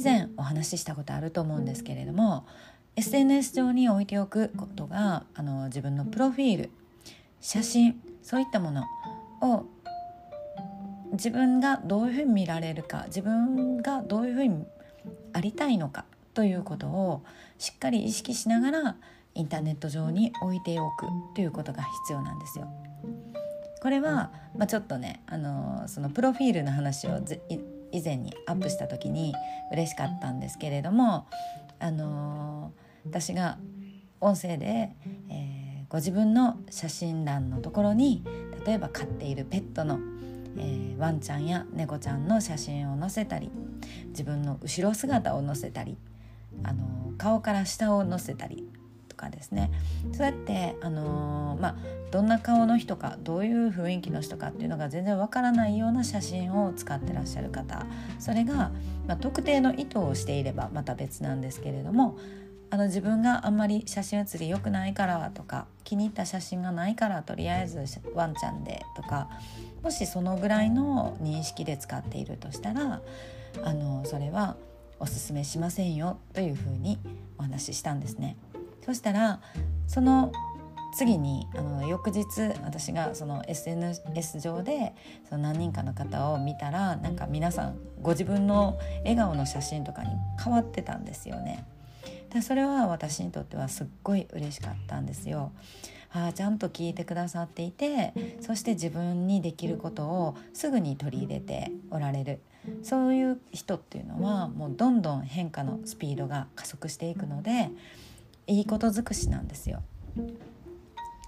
以前お話ししたことあると思うんですけれども SNS 上に置いておくことがあの自分のプロフィール写真そういったものを自分がどういうふうに見られるか自分がどういうふうにありたいのかということをしっかり意識しながらインターネット上に置いておくということが必要なんですよ。これは、まあ、ちょっとねあのそのプロフィールの話を以前にアップした時に嬉しかったんですけれどもあの私が音声で、えー、ご自分の写真欄のところに例えば飼っているペットの、えー、ワンちゃんや猫ちゃんの写真を載せたり自分の後ろ姿を載せたりあの顔から下を載せたりかですねそうやってあのー、まあどんな顔の人かどういう雰囲気の人かっていうのが全然わからないような写真を使ってらっしゃる方それが、まあ、特定の意図をしていればまた別なんですけれどもあの自分があんまり写真写り良くないからとか気に入った写真がないからとりあえずワンちゃんでとかもしそのぐらいの認識で使っているとしたらあのそれはおすすめしませんよというふうにお話ししたんですね。そしたらその次にあの翌日私がその SNS 上でその何人かの方を見たらなんか皆さんご自分の笑顔の写真とかに変わってたんですよね。でそれは私にとってはすっごい嬉しかったんですよ。ああちゃんと聞いてくださっていてそして自分にできることをすぐに取り入れておられるそういう人っていうのはもうどんどん変化のスピードが加速していくのでいいこと尽くしなんですよ。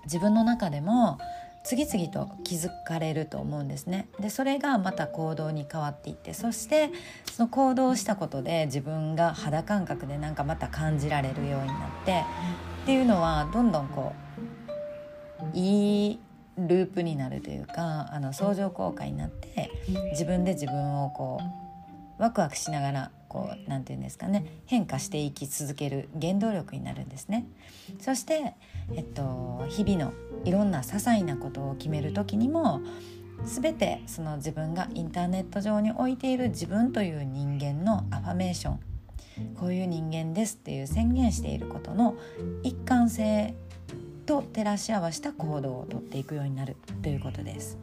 自分の中でも次々と気づかれると思うんですねでそれがまた行動に変わっていってそしてその行動したことで自分が肌感覚でなんかまた感じられるようになってっていうのはどんどんこういいループになるというかあの相乗効果になって自分で自分をこうワクワクしながらこう何て言うんですかね変化していき続ける原動力になるんですね。そして、えっと、日々のいろんな些細なことを決める時にも全てその自分がインターネット上に置いている自分という人間のアファメーションこういう人間ですっていう宣言していることの一貫性と照らし合わせた行動をとっていくようになるということです。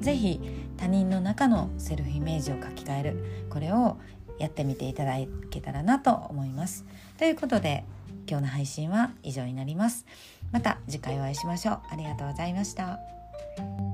ぜひ他人の中のセルフイメージを書き換えるこれをやってみていただけたらなと思います。ということで今日の配信は以上になります。また次回お会いしましょう。ありがとうございました。